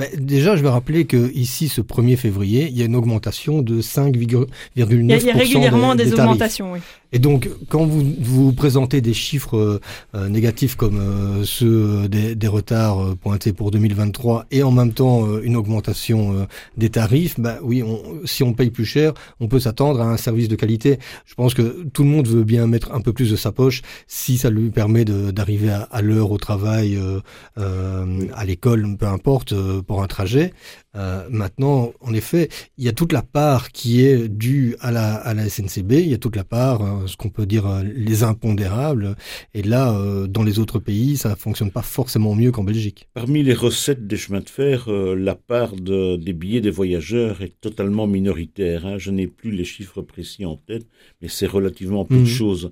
D: Ben, déjà, je vais rappeler que ici, ce 1er février, il y a une augmentation de 5,9%. Il y a
B: régulièrement des, augmentations, oui.
D: Et donc, quand vous vous présentez des chiffres euh, euh, négatifs comme euh, ceux des, des retards pointés pour 2023 et en même temps une augmentation des tarifs, bah oui, on, si on paye plus cher, on peut s'attendre à un service de qualité. Je pense que tout le monde veut bien mettre un peu plus de sa poche si ça lui permet d'arriver à, à l'heure au travail, à l'école, peu importe, pour un trajet. Euh, maintenant, en effet, il y a toute la part qui est due à la, à la SNCB, il y a toute la part, hein, ce qu'on peut dire euh, les impondérables, et là, euh, dans les autres pays, ça fonctionne pas forcément mieux qu'en Belgique.
C: Parmi les recettes des chemins de fer, la part de, des billets des voyageurs est totalement minoritaire. Hein. Je n'ai plus les chiffres précis en tête, mais c'est relativement peu de mhm. choses.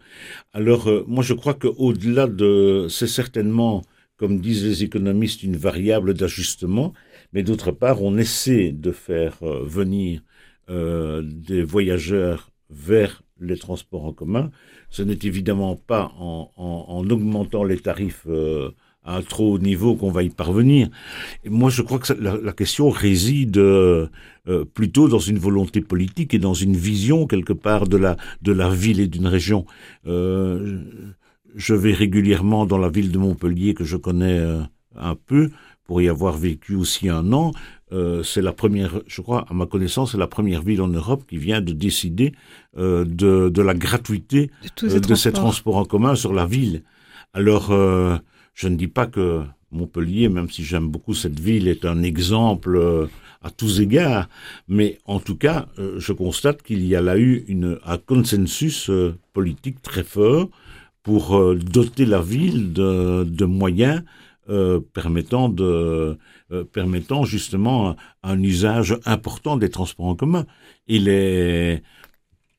C: Alors, moi, je crois qu'au-delà de... C'est certainement, comme disent les économistes, une variable d'ajustement, mais d'autre part, on essaie de faire euh, venir euh, des voyageurs vers les transports en commun. Ce n'est évidemment pas en, en, en, augmentant les tarifs euh, à un trop haut niveau qu'on va y parvenir. Moi, je crois que la, question réside plutôt dans une volonté politique et dans une vision quelque part de la de la ville et d'une région. Je vais régulièrement dans la ville de Montpellier que je connais un peu pour y avoir vécu aussi un an. Euh, c'est la première, je crois, à ma connaissance, c'est la première ville en Europe qui vient de décider euh, de, de, la gratuité de, euh, de, ces transports en commun sur la ville. Alors, euh, Je ne dis pas que Montpellier, même si j'aime beaucoup cette ville, est un exemple à tous égards, mais en tout cas, je constate qu'il y a là eu une, un consensus politique très fort pour doter la ville de, de moyens permettant de permettant justement un, usage important des transports en commun. Il est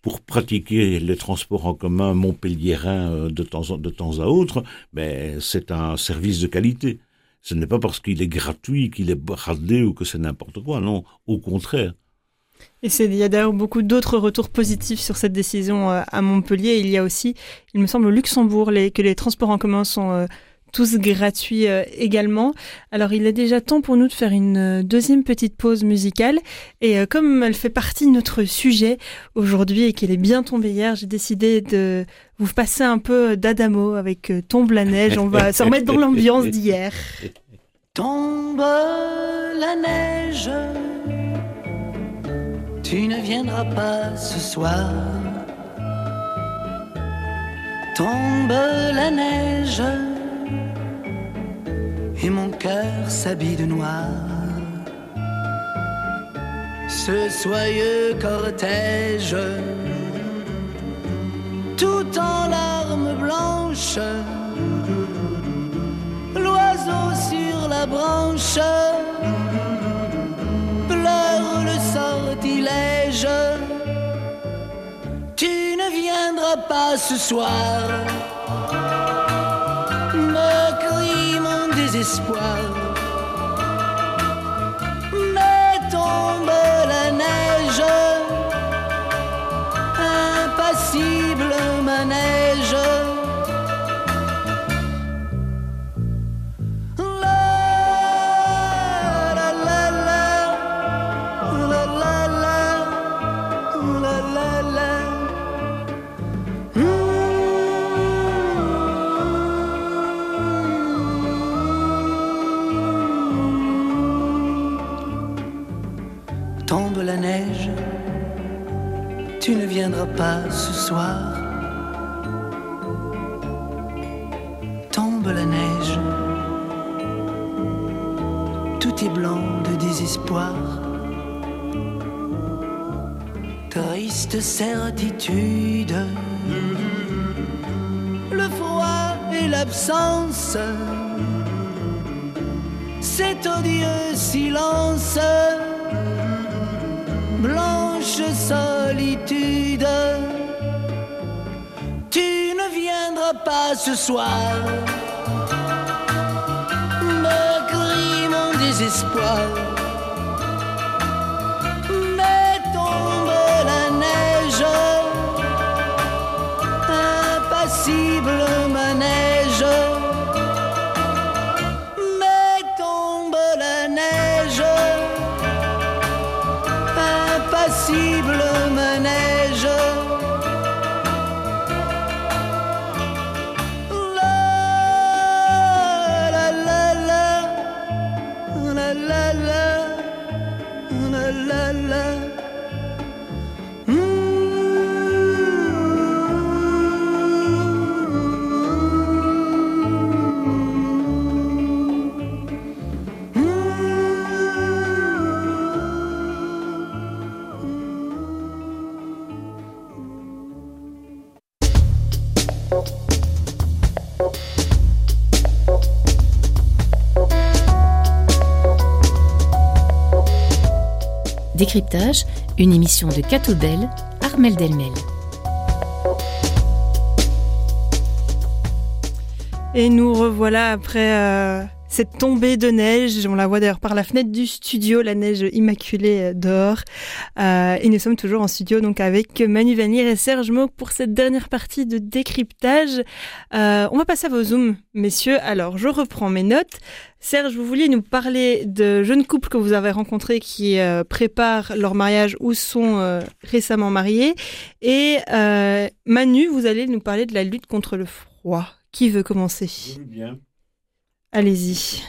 C: pour pratiquer les transports en commun montpelliérains euh, de temps, de temps à autre, ben, c'est un service de qualité. Ce n'est pas parce qu'il est gratuit, qu'il est bradé ou que c'est n'importe quoi, non, au contraire.
B: Et il y a d'ailleurs beaucoup d'autres retours positifs sur cette décision euh, à Montpellier. Il y a aussi, il me semble, au Luxembourg, que les transports en commun sont euh, tous gratuits euh, également. Alors il est déjà temps pour nous de faire une euh, deuxième petite pause musicale. Et euh, comme elle fait partie de notre sujet aujourd'hui et qu'elle est bien tombée hier, j'ai décidé de vous passer un peu d'Adamo avec Tombe la neige. On va se remettre dans l'ambiance d'hier.
F: Tombe la neige, tu ne viendras pas ce soir. Tombe la neige et mon cœur s'habille de noir. Ce soyeux cortège, tout en larmes blanches, l'oiseau sur la branche pleure le sortilège. Tu ne viendras pas ce soir désespoir. Mais tombe la neige, impassible manège. Viendras pas ce soir. Tombe la neige, tout est blanc de désespoir. Triste certitude, le froid et l'absence, cet odieux silence solitude. Tu ne viendras pas ce soir, me crie mon désespoir.
A: Une émission de Catoubel, Armel Delmel.
B: Et nous revoilà après euh, cette tombée de neige. On la voit d'ailleurs par la fenêtre du studio, la neige immaculée euh, dehors. Euh, et nous sommes toujours en studio donc avec Manu Vanir et Serge Mock pour cette dernière partie de décryptage. on va passer à vos zooms, messieurs. Alors, je reprends mes notes. Serge, vous vouliez nous parler de jeunes couples que vous avez rencontrés qui euh, préparent leur mariage ou sont euh, récemment mariés. Et euh, Manu, vous allez nous parler de la lutte contre le froid. Qui veut commencer?
C: Bien.
B: Allez-y.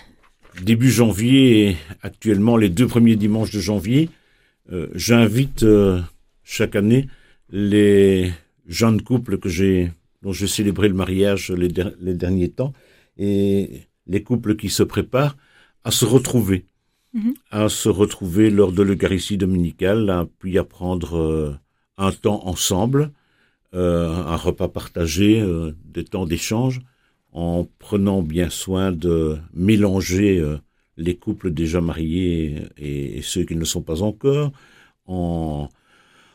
C: Début janvier, actuellement les deux premiers dimanches de janvier, j'invite chaque année les jeunes couples que j'ai, dont j'ai célébré le mariage les derniers temps et les couples qui se préparent à se retrouver,
B: Mhm.
C: à se retrouver lors de l'Eucharistie dominicale, à- puis à prendre euh, un temps ensemble, euh, un repas partagé, euh, des temps d'échange, en prenant bien soin de mélanger euh, les couples déjà mariés et, ceux qui ne le sont pas encore, en,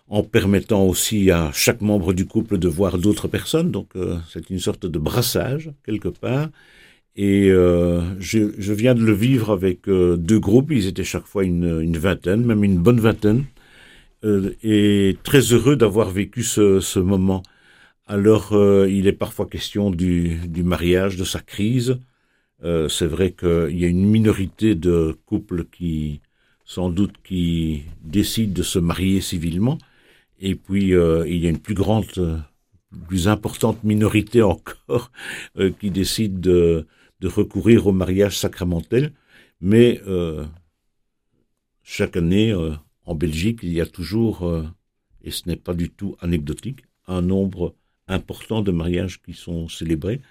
C: en permettant aussi à chaque membre du couple de voir d'autres personnes. Donc euh, c'est une sorte de brassage quelque part. Et euh, je, je viens de le vivre avec euh, deux groupes. Ils étaient chaque fois une, une vingtaine, même une bonne vingtaine. Euh, et très heureux d'avoir vécu ce, ce moment. Alors, euh, il est parfois question du, mariage, de sa crise. Euh, c'est vrai qu'il y a une minorité de couples qui, sans doute, qui décident de se marier civilement. Et puis, euh, il y a une plus grande, plus importante minorité encore euh, qui décide de, de recourir au mariage sacramentel. Mais chaque année, en Belgique, il y a toujours, et ce n'est pas du tout anecdotique, un nombre important de mariages qui sont célébrés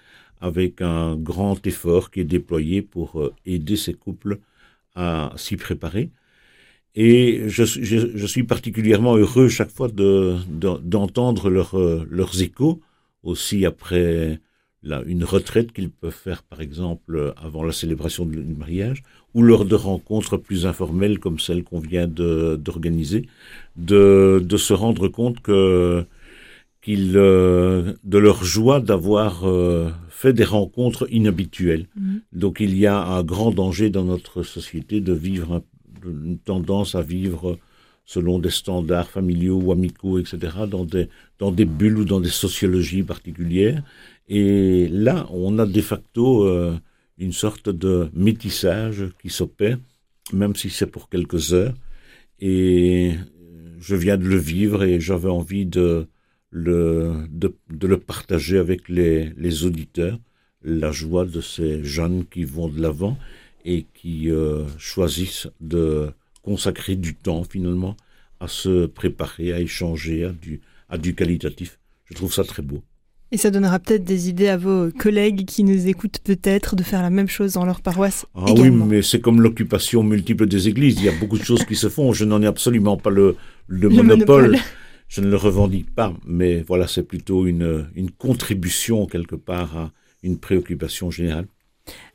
C: avec un grand effort qui est déployé pour euh, aider ces couples à s'y préparer. Et je, suis- particulièrement heureux chaque fois de- de- d'entendre leur, euh, leurs échos, aussi après la- une retraite qu'ils peuvent faire, par exemple, avant la célébration du mariage, ou lors de rencontres plus informelles comme celle qu'on vient de- d'organiser, de, de se rendre compte que qu'ils, euh, de leur joie d'avoir euh, fait des rencontres inhabituelles.
B: Mhm.
C: Donc il y a un grand danger dans notre société de vivre un- une tendance à vivre selon des standards familiaux ou amicaux, etc., dans des, dans des bulles ou dans des sociologies particulières. Et là, on a de facto euh, une sorte de métissage qui s'opère, même si c'est pour quelques heures. Et je viens de le vivre et j'avais envie de le, de, de le partager avec les, les auditeurs, la joie de ces jeunes qui vont de l'avant et qui euh, choisissent de consacrer du temps finalement à se préparer, à échanger, à du, à du qualitatif. Je trouve ça très beau.
B: Et ça donnera peut-être des idées à vos collègues qui nous écoutent peut-être de faire la même chose dans leur paroisse
C: Ah oui,
B: également.
C: mais c'est comme l'occupation multiple des églises. Il y a beaucoup de choses qui se font. Je n'en ai absolument pas le, le,
B: Le
C: monopole.
B: monopole.
C: Je ne le revendique pas. Mais voilà, c'est plutôt une, une contribution quelque part à une préoccupation générale.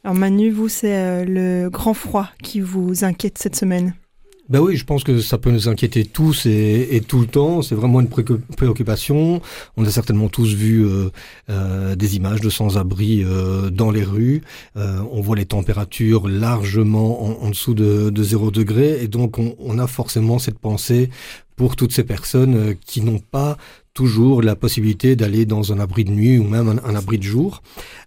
B: Alors Manu, vous, c'est euh, le grand froid qui vous inquiète cette semaine?
D: Ben oui, je pense que ça peut nous inquiéter tous et, tout le temps. C'est vraiment une préoccupation. On a certainement tous vu euh, euh, des images de sans-abri euh, dans les rues. Euh, on voit les températures largement en, dessous de, de 0 degré. Et donc, on, on a forcément cette pensée pour toutes ces personnes euh, qui n'ont pas toujours la possibilité d'aller dans un abri de nuit ou même un, abri de jour.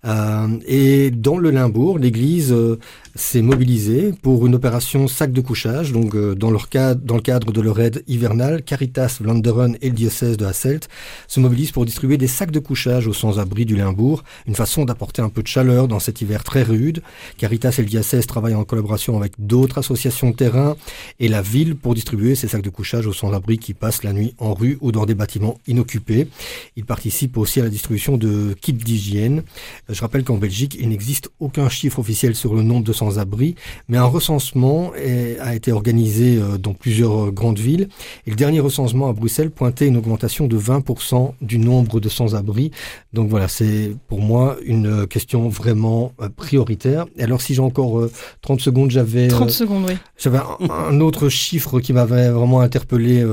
D: Euh, et dans le Limbourg, l'Église euh, s'est mobilisée pour une opération sac de couchage. Donc, euh, dans, leur cadre, dans le cadre de leur aide hivernale, Caritas Vlaanderen et le diocèse de Hasselt se mobilisent pour distribuer des sacs de couchage aux sans-abri du Limbourg, une façon d'apporter un peu de chaleur dans cet hiver très rude. Caritas et le diocèse travaillent en collaboration avec d'autres associations de terrain et la ville pour distribuer ces sacs de couchage aux sans-abri qui passent la nuit en rue ou dans des bâtiments inoccupés. Ils participent aussi à la distribution de kits d'hygiène. Je rappelle qu'en Belgique, il n'existe aucun chiffre officiel sur le nombre de sans-abri, mais un recensement est- a été organisé euh, dans plusieurs euh, grandes villes. Et le dernier recensement à Bruxelles pointait une augmentation de 20% du nombre de sans-abri. Donc voilà, c'est pour moi une euh, question vraiment prioritaire. Et alors si j'ai encore euh, 30 secondes, j'avais...
B: 30
D: euh,
B: secondes, oui.
D: j'avais un, un autre chiffre qui m'avait vraiment interpellé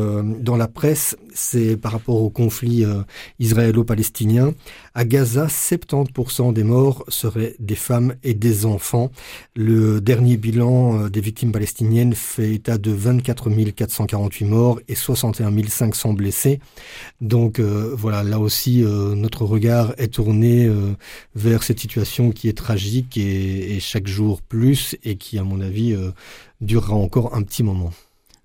D: dans la presse, c'est par rapport au conflit euh, israélo-palestinien. À Gaza, 70% des morts seraient des femmes et des enfants. Le dernier bilan euh, des victimes palestiniennes fait état de 24 448 morts et 61 500 blessés. Donc euh, voilà, là aussi, notre regard est tourné vers cette situation qui est tragique et, chaque jour plus et qui, à mon avis, durera encore un petit moment.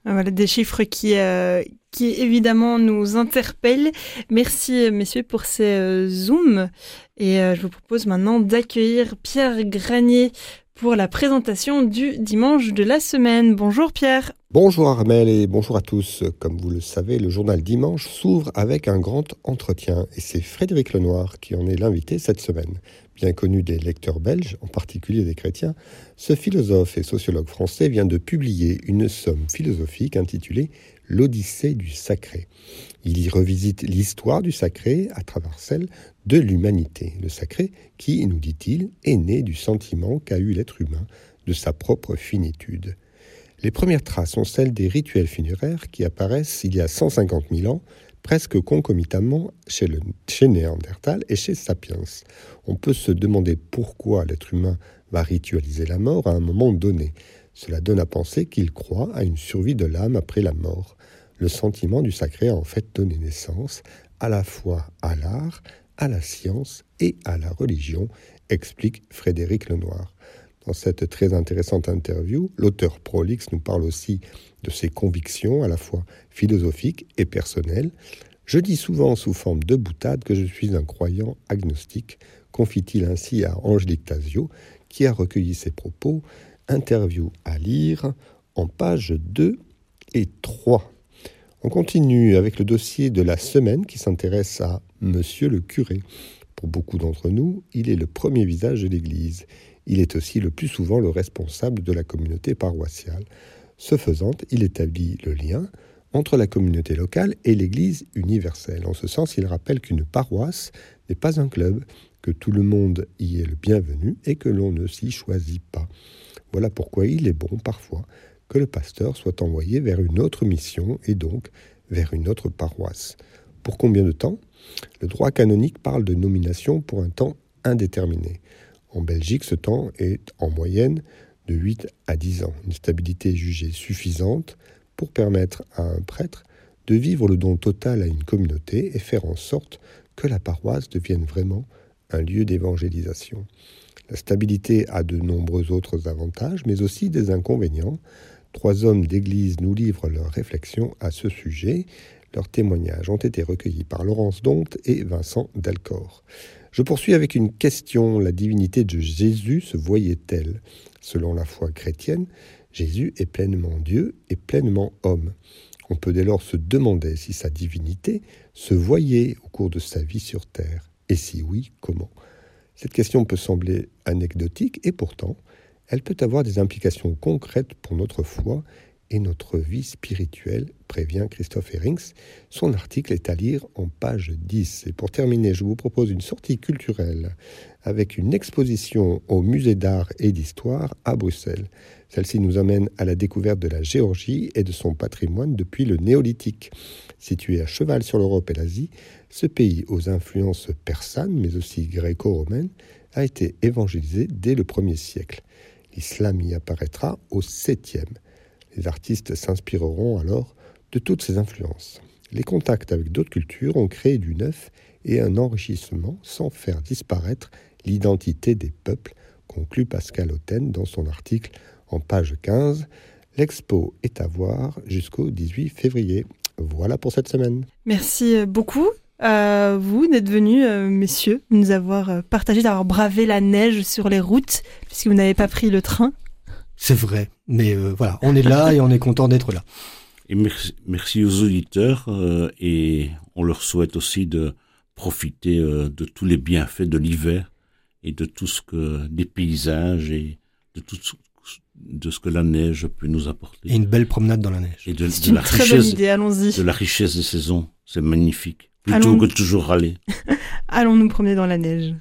B: Ah, Voilà des chiffres qui, euh, qui évidemment nous interpellent. Merci euh, messieurs pour ces euh, zooms. Et je vous propose maintenant d'accueillir Pierre Granier pour la présentation du dimanche de la semaine. Bonjour Pierre.
G: Bonjour Armel et bonjour à tous. Comme vous le savez, le journal Dimanche s'ouvre avec un grand entretien et c'est Frédéric Lenoir qui en est l'invité cette semaine. Bien connu des lecteurs belges, en particulier des chrétiens, ce philosophe et sociologue français vient de publier une somme philosophique intitulée L'Odyssée du sacré. Il y revisite l'histoire du sacré à travers celle de l'humanité. Le sacré qui, nous dit-il, est né du sentiment qu'a eu l'être humain de sa propre finitude. Les premières traces sont celles des rituels funéraires qui apparaissent il y a 150 000 ans, presque concomitamment chez, le, Néandertal et chez Sapiens. On peut se demander pourquoi l'être humain va ritualiser la mort à un moment donné. Cela donne à penser qu'il croit à une survie de l'âme après la mort. Le sentiment du sacré a en fait donné naissance à la fois à l'art, à la science et à la religion, explique Frédéric Lenoir. Dans cette très intéressante interview, l'auteur prolixe nous parle aussi de ses convictions à la fois philosophiques et personnelles. Je dis souvent sous forme de boutade que je suis un croyant agnostique, confie-t-il ainsi à Angelique Tasio, qui a recueilli ses propos. Interview à lire en pages 2 et 3. On continue avec le dossier de la semaine qui s'intéresse à Monsieur le curé. Pour beaucoup d'entre nous, il est le premier visage de l'Église. Il est aussi le plus souvent le responsable de la communauté paroissiale. Ce faisant, il établit le lien entre la communauté locale et l'Église universelle. En ce sens, il rappelle qu'une paroisse n'est pas un club, que tout le monde y est le bienvenu et que l'on ne s'y choisit pas. Voilà pourquoi il est bon parfois que le pasteur soit envoyé vers une autre mission et donc vers une autre paroisse. Pour combien de temps? Le droit canonique parle de nomination pour un temps indéterminé. En Belgique, ce temps est en moyenne de 8 à 10 ans, une stabilité jugée suffisante pour permettre à un prêtre de vivre le don total à une communauté et faire en sorte que la paroisse devienne vraiment un lieu d'évangélisation. La stabilité a de nombreux autres avantages, mais aussi des inconvénients. Trois hommes d'Église nous livrent leurs réflexions à ce sujet. Leurs témoignages ont été recueillis par Laurence Dompte et Vincent Delcor. Je poursuis avec une question. La divinité de Jésus se voyait-elle Selon la foi chrétienne, Jésus est pleinement Dieu et pleinement homme. On peut dès lors se demander si sa divinité se voyait au cours de sa vie sur terre. Et si oui, comment? Cette question peut sembler anecdotique et pourtant, elle peut avoir des implications concrètes pour notre foi et notre vie spirituelle, prévient Christophe Herings. Son article est à lire en page 10. Et pour terminer, je vous propose une sortie culturelle avec une exposition au musée d'art et d'histoire à Bruxelles. Celle-ci nous amène à la découverte de la Géorgie et de son patrimoine depuis le néolithique. Situé à cheval sur l'Europe et l'Asie, ce pays aux influences persanes mais aussi gréco-romaines a été évangélisé dès le 1er siècle. L'islam y apparaîtra au 7e. Les artistes s'inspireront alors de toutes ces influences. Les contacts avec d'autres cultures ont créé du neuf et un enrichissement sans faire disparaître l'identité des peuples, conclut Pascal Auten dans son article en page 15. L'expo est à voir jusqu'au 18 février. Voilà pour cette semaine.
B: Merci beaucoup. à vous d'être venus, euh, messieurs, nous avoir euh, partagé, d'avoir bravé la neige sur les routes, puisque vous n'avez pas pris le train.
D: C'est vrai, mais euh, voilà, on est là et on est content d'être là.
C: Et merci, merci aux auditeurs euh, et on leur souhaite aussi de profiter euh, de tous les bienfaits de l'hiver et de tout ce que des paysages et de tout ce, de ce que la neige peut nous apporter.
D: Et une belle promenade dans la neige.
C: Et de,
B: une
C: la
B: très bonne
C: richesse,
B: idée, allons-y.
C: de la richesse des saisons, c'est magnifique. Plutôt
B: Allons-
C: que de toujours râler.
B: Allons nous promener dans la neige.